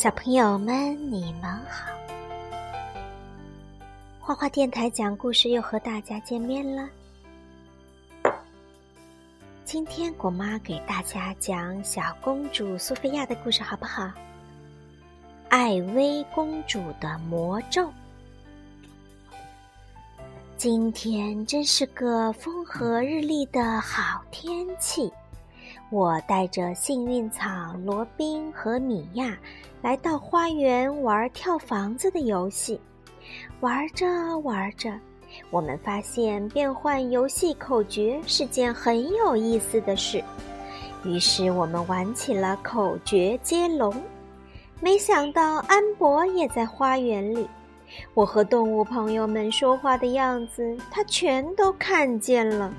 小朋友们，你们好！花花电台讲故事又和大家见面了。今天果妈给大家讲小公主苏菲亚的故事，好不好？艾薇公主的魔咒。今天真是个风和日丽的好天气。我带着幸运草罗宾和米娅来到花园玩跳房子的游戏。玩着玩着，我们发现变换游戏口诀是件很有意思的事。于是我们玩起了口诀接龙。没想到安博也在花园里，我和动物朋友们说话的样子，他全都看见了。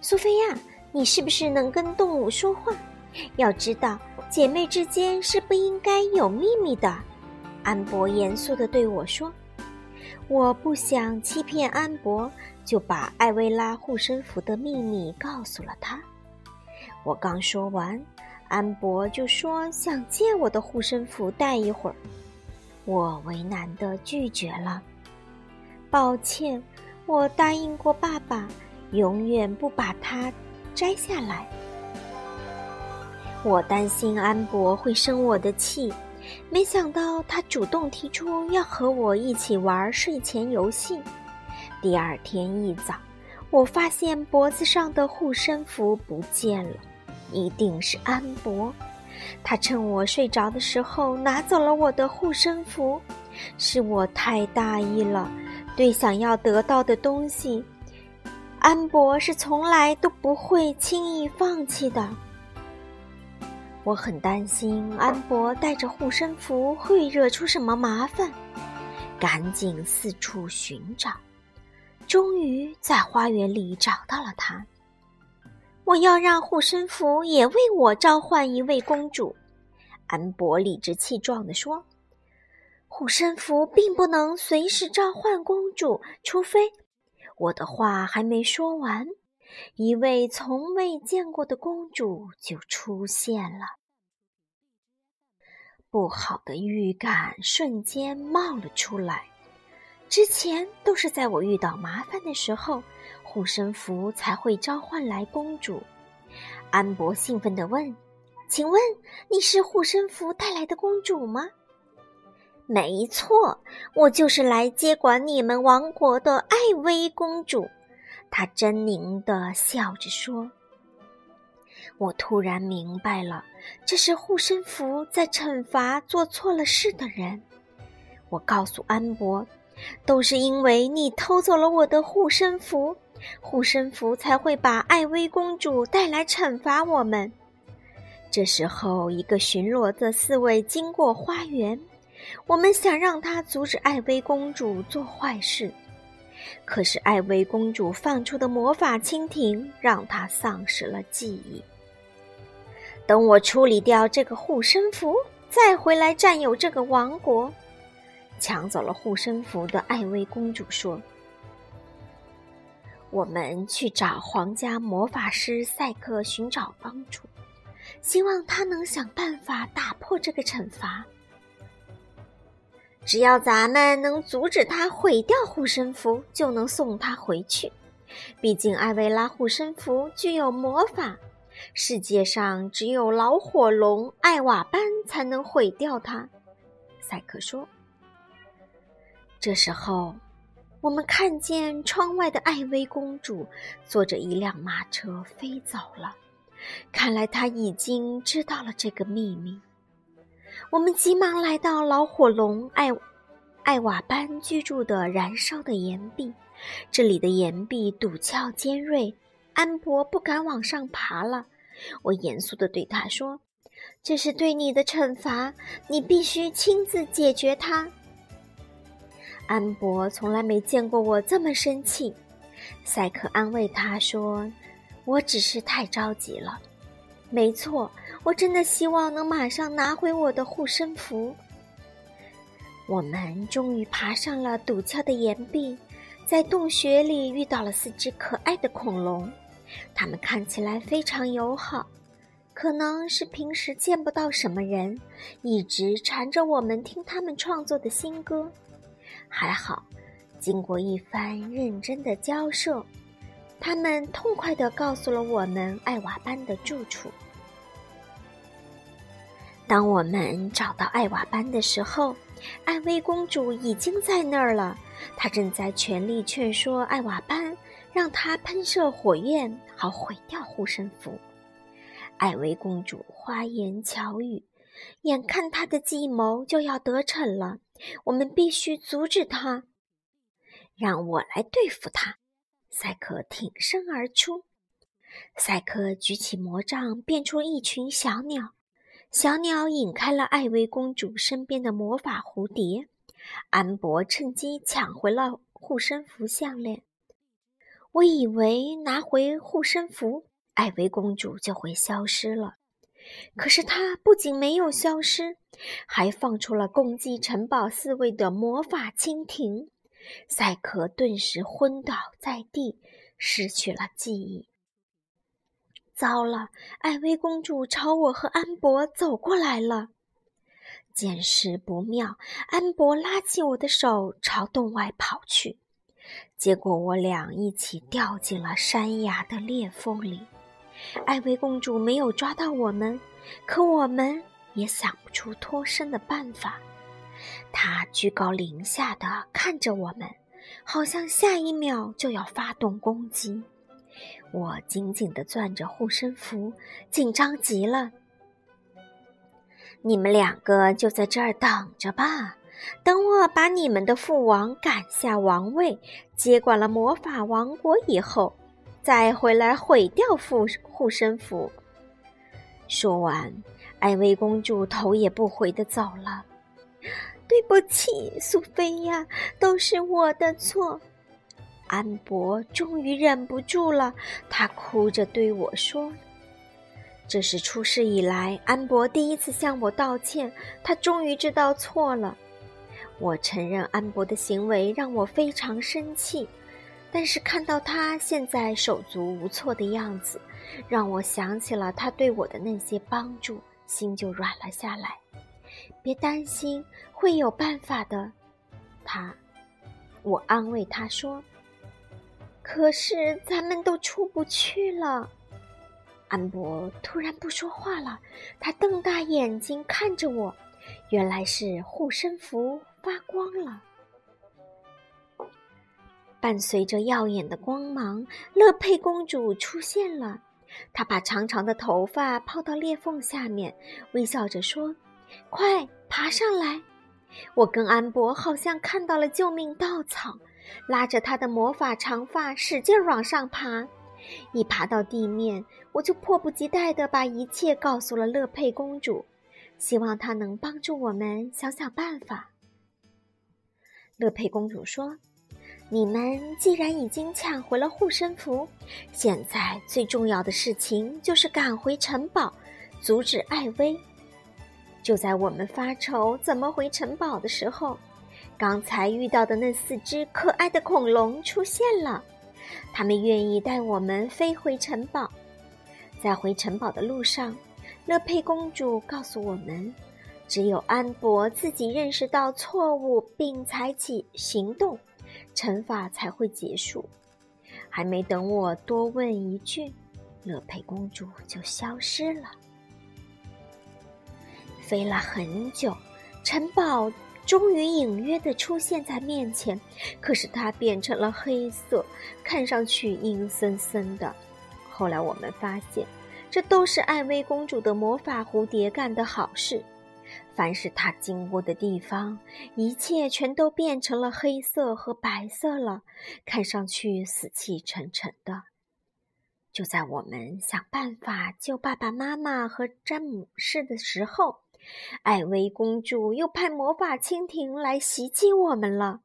苏菲亚。你是不是能跟动物说话？要知道，姐妹之间是不应该有秘密的。安博严肃地对我说：“我不想欺骗安博，就把艾薇拉护身符的秘密告诉了他。”我刚说完，安博就说想借我的护身符戴一会儿。我为难地拒绝了：“抱歉，我答应过爸爸，永远不把它。”摘下来，我担心安博会生我的气，没想到他主动提出要和我一起玩睡前游戏。第二天一早，我发现脖子上的护身符不见了，一定是安博，他趁我睡着的时候拿走了我的护身符。是我太大意了，对想要得到的东西。安博是从来都不会轻易放弃的。我很担心安博带着护身符会惹出什么麻烦，赶紧四处寻找，终于在花园里找到了他。我要让护身符也为我召唤一位公主。安博理直气壮地说：“护身符并不能随时召唤公主，除非……”我的话还没说完，一位从未见过的公主就出现了。不好的预感瞬间冒了出来。之前都是在我遇到麻烦的时候，护身符才会召唤来公主。安博兴奋地问：“请问你是护身符带来的公主吗？”没错，我就是来接管你们王国的艾薇公主。她狰狞的笑着说：“我突然明白了，这是护身符在惩罚做错了事的人。”我告诉安博：“都是因为你偷走了我的护身符，护身符才会把艾薇公主带来惩罚我们。”这时候，一个巡逻的侍卫经过花园。我们想让他阻止艾薇公主做坏事，可是艾薇公主放出的魔法蜻蜓让她丧失了记忆。等我处理掉这个护身符，再回来占有这个王国。抢走了护身符的艾薇公主说：“我们去找皇家魔法师赛克寻找帮助，希望他能想办法打破这个惩罚。”只要咱们能阻止他毁掉护身符，就能送他回去。毕竟艾维拉护身符具有魔法，世界上只有老火龙艾瓦班才能毁掉它。赛克说。这时候，我们看见窗外的艾薇公主坐着一辆马车飞走了。看来她已经知道了这个秘密。我们急忙来到老火龙艾艾瓦班居住的燃烧的岩壁，这里的岩壁陡峭尖锐，安博不敢往上爬了。我严肃地对他说：“这是对你的惩罚，你必须亲自解决它。”安博从来没见过我这么生气。赛克安慰他说：“我只是太着急了。”没错，我真的希望能马上拿回我的护身符。我们终于爬上了陡峭的岩壁，在洞穴里遇到了四只可爱的恐龙，它们看起来非常友好。可能是平时见不到什么人，一直缠着我们听他们创作的新歌。还好，经过一番认真的交涉，他们痛快地告诉了我们艾瓦班的住处。当我们找到艾瓦班的时候，艾薇公主已经在那儿了。她正在全力劝说艾瓦班，让他喷射火焰，好毁掉护身符。艾薇公主花言巧语，眼看她的计谋就要得逞了，我们必须阻止她。让我来对付她。赛克挺身而出，赛克举起魔杖，变出一群小鸟。小鸟引开了艾薇公主身边的魔法蝴蝶。安博趁机抢回了护身符项链。我以为拿回护身符。艾薇公主就会消失了，可是她不仅没有消失，还放出了攻击城堡四卫的魔法蜻蜓。赛克顿时昏倒在地，失去了记忆。糟了！艾薇公主朝我和安博走过来了。见势不妙，安博拉起我的手朝洞外跑去，结果我俩一起掉进了山崖的裂缝里。艾薇公主没有抓到我们，可我们也想不出脱身的办法。她居高临下的看着我们，好像下一秒就要发动攻击。我紧紧地攥着护身符，紧张极了。你们两个就在这儿等着吧，等我把你们的父王赶下王位，接管了魔法王国以后。再回来毁掉护护身符。说完，艾薇公主头也不回的走了。对不起，苏菲亚，都是我的错。安博终于忍不住了，他哭着对我说：“这是出事以来，安博第一次向我道歉。他终于知道错了。我承认，安博的行为让我非常生气。”但是看到他现在手足无措的样子，让我想起了他对我的那些帮助，心就软了下来。别担心，会有办法的。他，我安慰他说：“可是咱们都出不去了。”安博突然不说话了，他瞪大眼睛看着我，原来是护身符发光了。伴随着耀眼的光芒，乐佩公主出现了。她把长长的头发抛到裂缝下面，微笑着说：“快爬上来！”我跟安博好像看到了救命稻草，拉着她的魔法长发使劲往上爬。一爬到地面，我就迫不及待地把一切告诉了乐佩公主，希望她能帮助我们想想办法。乐佩公主说。你们既然已经抢回了护身符，现在最重要的事情就是赶回城堡，阻止艾薇。就在我们发愁怎么回城堡的时候，刚才遇到的那四只可爱的恐龙出现了，他们愿意带我们飞回城堡。在回城堡的路上，乐佩公主告诉我们，只有安博自己认识到错误并采取行动。惩罚才会结束。还没等我多问一句，乐佩公主就消失了。飞了很久，城堡终于隐约的出现在面前，可是它变成了黑色，看上去阴森森的。后来我们发现，这都是艾薇公主的魔法蝴蝶干的好事。凡是他经过的地方，一切全都变成了黑色和白色了，看上去死气沉沉的。就在我们想办法救爸爸妈妈和詹姆士的时候，艾薇公主又派魔法蜻蜓来袭击我们了。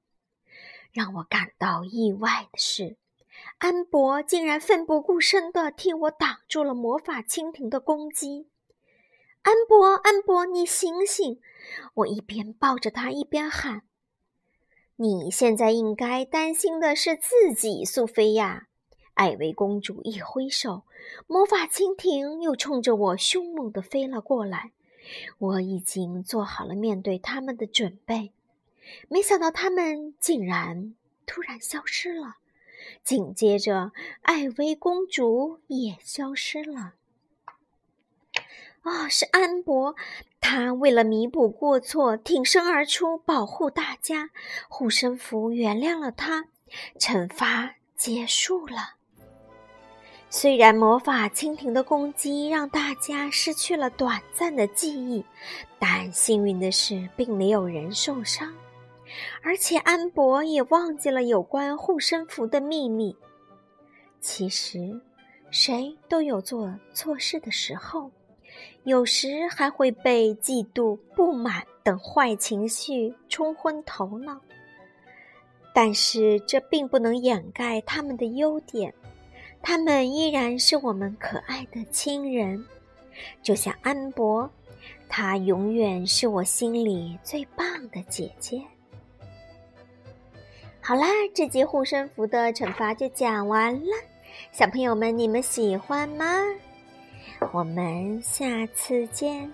让我感到意外的是，安博竟然奋不顾身地替我挡住了魔法蜻蜓的攻击。安博，安博，你醒醒！我一边抱着他，一边喊：“你现在应该担心的是自己，苏菲亚。”艾薇公主一挥手，魔法蜻蜓又冲着我凶猛地飞了过来。我已经做好了面对他们的准备，没想到他们竟然突然消失了。紧接着，艾薇公主也消失了。哦，是安博，他为了弥补过错，挺身而出，保护大家。护身符原谅了他，惩罚结束了。虽然魔法蜻蜓的攻击让大家失去了短暂的记忆，但幸运的是，并没有人受伤。而且安博也忘记了有关护身符的秘密。其实，谁都有做错事的时候。有时还会被嫉妒、不满等坏情绪冲昏头脑，但是这并不能掩盖他们的优点，他们依然是我们可爱的亲人。就像安博，她永远是我心里最棒的姐姐。好啦，这节护身符的惩罚就讲完了，小朋友们，你们喜欢吗？我们下次见。